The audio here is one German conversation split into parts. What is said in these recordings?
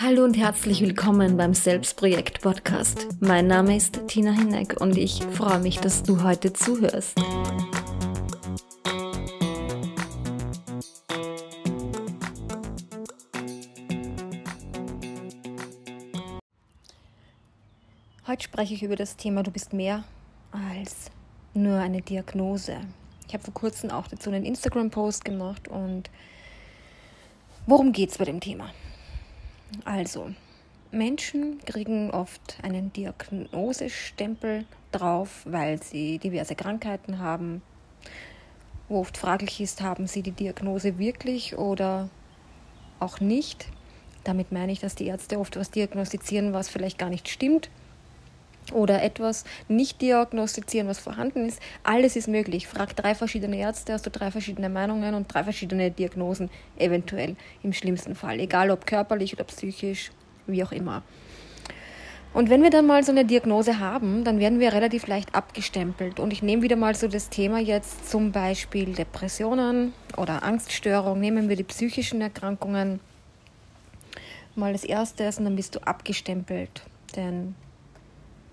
Hallo und herzlich willkommen beim Selbstprojekt Podcast. Mein Name ist Tina Hinneck und ich freue mich, dass du heute zuhörst. Heute spreche ich über das Thema Du bist mehr als nur eine Diagnose. Ich habe vor kurzem auch dazu einen Instagram-Post gemacht und worum geht es bei dem Thema? Also, Menschen kriegen oft einen Diagnosestempel drauf, weil sie diverse Krankheiten haben, wo oft fraglich ist, haben sie die Diagnose wirklich oder auch nicht. Damit meine ich, dass die Ärzte oft was diagnostizieren, was vielleicht gar nicht stimmt oder etwas nicht diagnostizieren, was vorhanden ist. Alles ist möglich. Frag drei verschiedene Ärzte, hast du drei verschiedene Meinungen und drei verschiedene Diagnosen, eventuell im schlimmsten Fall. Egal ob körperlich oder psychisch, wie auch immer. Und wenn wir dann mal so eine Diagnose haben, dann werden wir relativ leicht abgestempelt. Und ich nehme wieder mal so das Thema jetzt zum Beispiel Depressionen oder Angststörung. Nehmen wir die psychischen Erkrankungen mal als erstes und dann bist du abgestempelt. Denn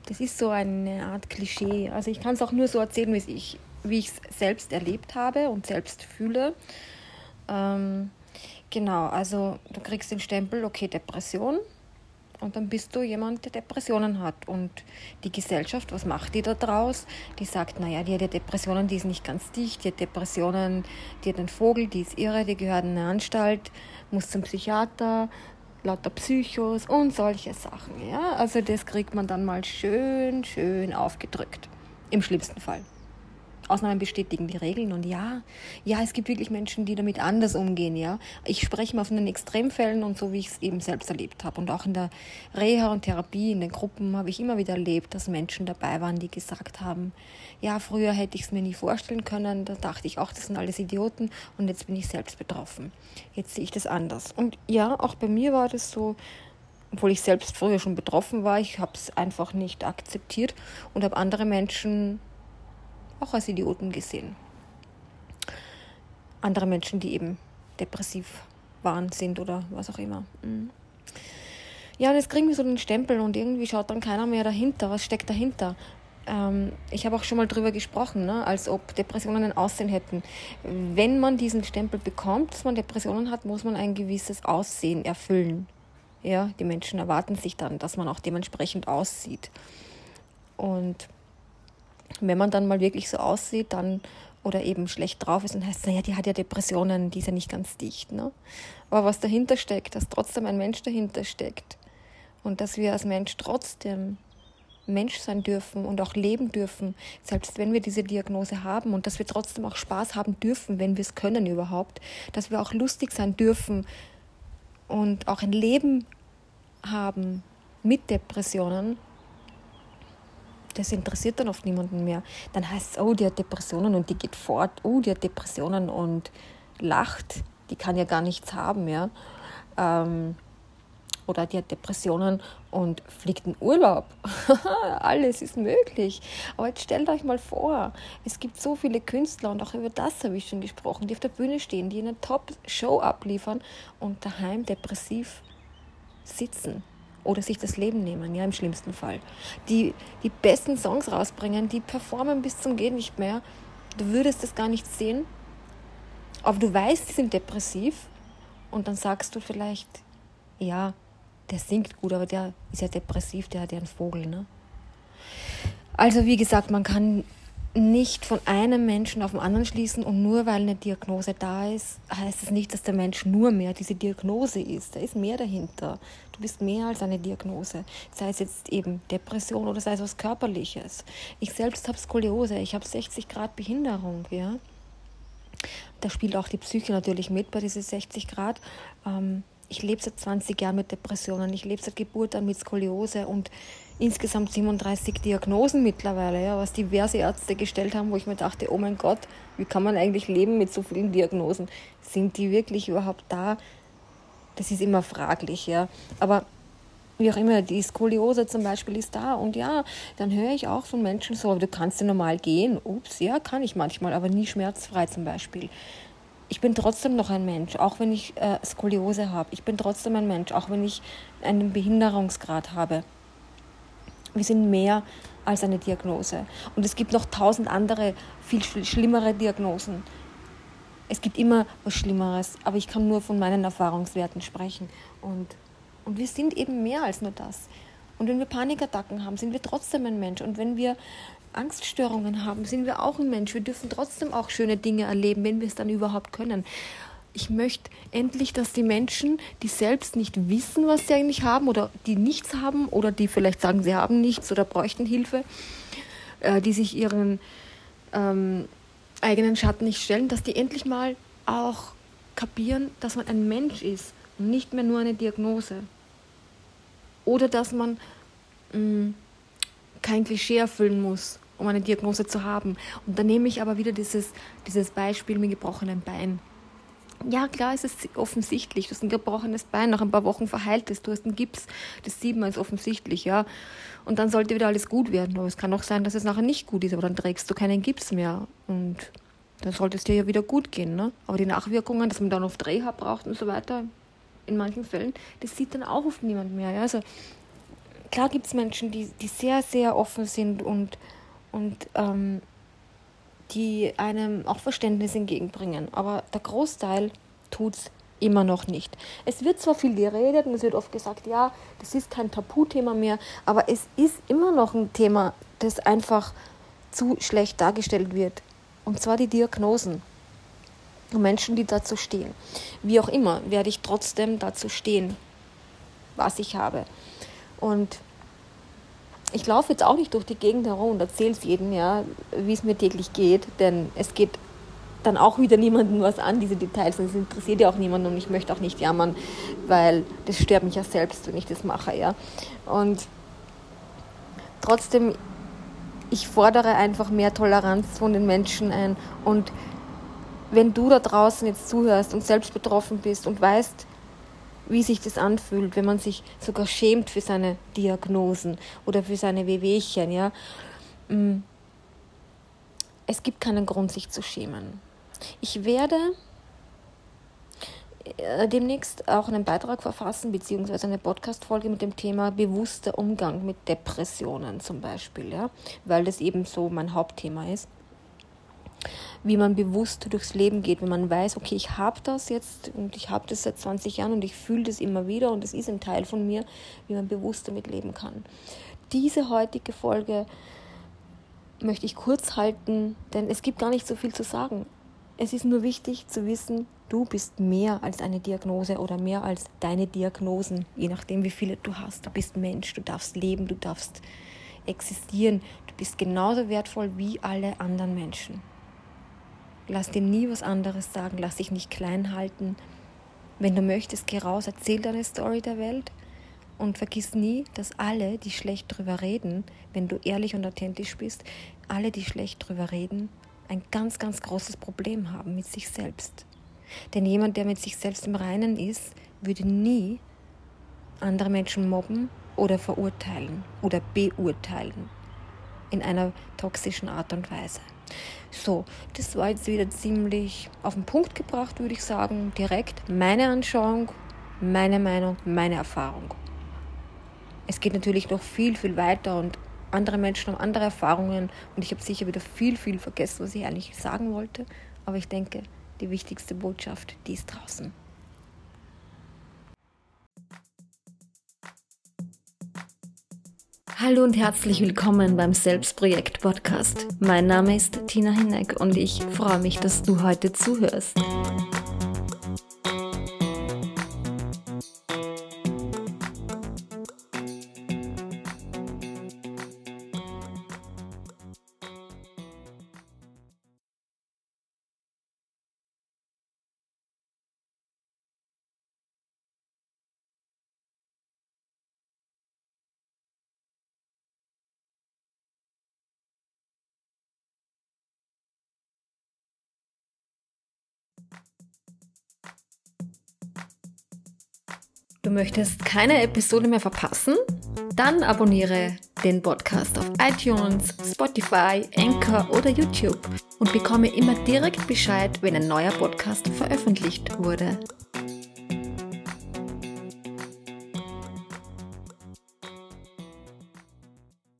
das ist so eine Art Klischee. Also ich kann es auch nur so erzählen, wie ich wie es selbst erlebt habe und selbst fühle. Ähm, genau, also du kriegst den Stempel, okay, Depression. Und dann bist du jemand, der Depressionen hat. Und die Gesellschaft, was macht die da draus? Die sagt, naja, die hat ja Depressionen, die ist nicht ganz dicht, die hat Depressionen, die hat einen Vogel, die ist irre, die gehört in eine Anstalt, muss zum Psychiater, lauter Psychos und solche Sachen. Ja? Also das kriegt man dann mal schön, schön aufgedrückt. Im schlimmsten Fall. Ausnahmen bestätigen die Regeln und ja, ja, es gibt wirklich Menschen, die damit anders umgehen, ja. Ich spreche mal von den Extremfällen und so, wie ich es eben selbst erlebt habe. Und auch in der Reha und Therapie, in den Gruppen habe ich immer wieder erlebt, dass Menschen dabei waren, die gesagt haben, ja, früher hätte ich es mir nie vorstellen können, da dachte ich auch, das sind alles Idioten und jetzt bin ich selbst betroffen. Jetzt sehe ich das anders. Und ja, auch bei mir war das so, obwohl ich selbst früher schon betroffen war, ich habe es einfach nicht akzeptiert und habe andere Menschen auch als Idioten gesehen. Andere Menschen, die eben depressiv waren, sind oder was auch immer. Mhm. Ja, und jetzt kriegen wir so den Stempel und irgendwie schaut dann keiner mehr dahinter. Was steckt dahinter? Ähm, ich habe auch schon mal drüber gesprochen, ne, als ob Depressionen ein Aussehen hätten. Wenn man diesen Stempel bekommt, dass man Depressionen hat, muss man ein gewisses Aussehen erfüllen. Ja, die Menschen erwarten sich dann, dass man auch dementsprechend aussieht. Und wenn man dann mal wirklich so aussieht, dann oder eben schlecht drauf ist, dann heißt es, naja, die hat ja Depressionen, die ist ja nicht ganz dicht. Ne? Aber was dahinter steckt, dass trotzdem ein Mensch dahinter steckt und dass wir als Mensch trotzdem Mensch sein dürfen und auch leben dürfen, selbst wenn wir diese Diagnose haben und dass wir trotzdem auch Spaß haben dürfen, wenn wir es können überhaupt, dass wir auch lustig sein dürfen und auch ein Leben haben mit Depressionen, das interessiert dann oft niemanden mehr. Dann heißt es, oh, die hat Depressionen und die geht fort, oh, die hat Depressionen und lacht, die kann ja gar nichts haben, ja. Ähm, oder die hat Depressionen und fliegt in Urlaub. Alles ist möglich. Aber jetzt stellt euch mal vor, es gibt so viele Künstler und auch über das habe ich schon gesprochen, die auf der Bühne stehen, die eine Top-Show abliefern und daheim depressiv sitzen oder sich das Leben nehmen, ja, im schlimmsten Fall. Die die besten Songs rausbringen, die performen bis zum Geht nicht mehr. Du würdest das gar nicht sehen, aber du weißt, die sind depressiv und dann sagst du vielleicht, ja, der singt gut, aber der ist ja depressiv, der hat ja einen Vogel, ne? Also wie gesagt, man kann nicht von einem Menschen auf den anderen schließen und nur weil eine Diagnose da ist, heißt es nicht, dass der Mensch nur mehr diese Diagnose ist. Da ist mehr dahinter. Du bist mehr als eine Diagnose. Sei es jetzt eben Depression oder sei es was Körperliches. Ich selbst habe Skoliose, ich habe 60 Grad Behinderung, ja. Da spielt auch die Psyche natürlich mit bei diesen 60 Grad. Ähm, ich lebe seit 20 Jahren mit Depressionen, ich lebe seit Geburt an mit Skoliose und insgesamt 37 Diagnosen mittlerweile, ja, was diverse Ärzte gestellt haben, wo ich mir dachte, oh mein Gott, wie kann man eigentlich leben mit so vielen Diagnosen? Sind die wirklich überhaupt da? Das ist immer fraglich, ja. Aber wie auch immer, die Skoliose zum Beispiel ist da. Und ja, dann höre ich auch von Menschen so, du kannst ja normal gehen. Ups, ja, kann ich manchmal, aber nie schmerzfrei zum Beispiel. ich bin trotzdem noch ein Mensch, auch wenn ich äh, Skoliose habe. Ich bin trotzdem ein Mensch, auch wenn ich einen Behinderungsgrad habe. Wir sind mehr als eine Diagnose. Und es gibt noch tausend andere, viel schlimmere Diagnosen. Es gibt immer was Schlimmeres, aber ich kann nur von meinen Erfahrungswerten sprechen. Und, und wir sind eben mehr als nur das. Und wenn wir Panikattacken haben, sind wir trotzdem ein Mensch. Und wenn wir Angststörungen haben, sind wir auch ein Mensch. Wir dürfen trotzdem auch schöne Dinge erleben, wenn wir es dann überhaupt können. Ich möchte endlich, dass die Menschen, die selbst nicht wissen, was sie eigentlich haben oder die nichts haben oder die vielleicht sagen, sie haben nichts oder bräuchten Hilfe, äh, die sich ihren ähm, eigenen Schatten nicht stellen, dass die endlich mal auch kapieren, dass man ein Mensch ist und nicht mehr nur eine Diagnose. Oder dass man mh, mm, kein Klischee erfüllen muss um eine Diagnose zu haben. Und dann nehme ich aber wieder dieses, dieses Beispiel mit gebrochenem Bein. Ja, klar ist es offensichtlich. Du hast ein gebrochenes Bein, nach ein paar Wochen verheilt es, du hast einen Gips, das sieht man, ist offensichtlich, ja. Und dann sollte wieder alles gut werden. Aber es kann auch sein, dass es nachher nicht gut ist, aber dann trägst du keinen Gips mehr. Und dann sollte es dir ja wieder gut gehen, ne? Aber die Nachwirkungen, dass man dann oft Reha braucht und so weiter, in manchen Fällen, das sieht dann auch oft niemand mehr, ja. Also, klar gibt es Menschen, die, die sehr, sehr offen sind und und ähm, die einem auch Verständnis entgegenbringen. Aber der Großteil tut es immer noch nicht. Es wird zwar viel geredet und es wird oft gesagt, ja, das ist kein Tabuthema mehr, aber es ist immer noch ein Thema, das einfach zu schlecht dargestellt wird. Und zwar die Diagnosen. Und Menschen, die dazu stehen. Wie auch immer, werde ich trotzdem dazu stehen, was ich habe. Und ich laufe jetzt auch nicht durch die Gegend herum und erzähle es jedem, ja, wie es mir täglich geht, denn es geht dann auch wieder niemandem was an, diese Details, und es interessiert ja auch niemanden und ich möchte auch nicht jammern, weil das stört mich ja selbst, wenn ich das mache, ja. Und trotzdem, ich fordere einfach mehr Toleranz von den Menschen ein und wenn du da draußen jetzt zuhörst und selbst betroffen bist und weißt, wie sich das anfühlt, wenn man sich sogar schämt für seine Diagnosen oder für seine Wehwehchen, ja. Mm. Es gibt keinen Grund, sich zu schämen. Ich werde äh, demnächst auch einen Beitrag verfassen, beziehungsweise eine Podcast-Folge mit dem Thema bewusster Umgang mit Depressionen zum Beispiel, ja, weil das eben so mein Hauptthema ist wie man bewusst durchs Leben geht, wenn man weiß, okay, ich habe das jetzt und ich habe das seit 20 Jahren und ich fühle das immer wieder und es ist ein Teil von mir, wie man bewusst damit leben kann. Diese heutige Folge möchte ich kurz halten, denn es gibt gar nicht so viel zu sagen. Es ist nur wichtig zu wissen, du bist mehr als eine Diagnose oder mehr als deine Diagnosen, je nachdem, wie viele du hast. Du bist Mensch, du darfst leben, du darfst existieren. Du bist genauso wertvoll wie alle anderen Menschen. Lass dir nie was anderes sagen, lass dich nicht klein halten. Wenn du möchtest, geh raus, erzähl deine Story der Welt und vergiss nie, dass alle, die schlecht drüber reden, wenn du ehrlich und authentisch bist, alle, die schlecht drüber reden, ein ganz, ganz großes Problem haben mit sich selbst. Denn jemand, der mit sich selbst im Reinen ist, würde nie andere Menschen mobben oder verurteilen oder beurteilen in einer toxischen Art und Weise. So, das war jetzt wieder ziemlich auf den Punkt gebracht, würde ich sagen. Direkt meine Anschauung, meine Meinung, meine Erfahrung. Es geht natürlich noch viel, viel weiter und andere Menschen haben andere Erfahrungen und ich habe sicher wieder viel, viel vergessen, was ich eigentlich sagen wollte. Aber ich denke, die wichtigste Botschaft, die ist draußen. Hallo und herzlich willkommen beim Selbstprojekt Podcast. Mein Name ist Tina Hinneck und ich freue mich, dass du heute zuhörst. Du möchtest keine Episode mehr verpassen? Dann abonniere den Podcast auf iTunes, Spotify, Anchor oder YouTube und bekomme immer direkt Bescheid, wenn ein neuer Podcast veröffentlicht wurde.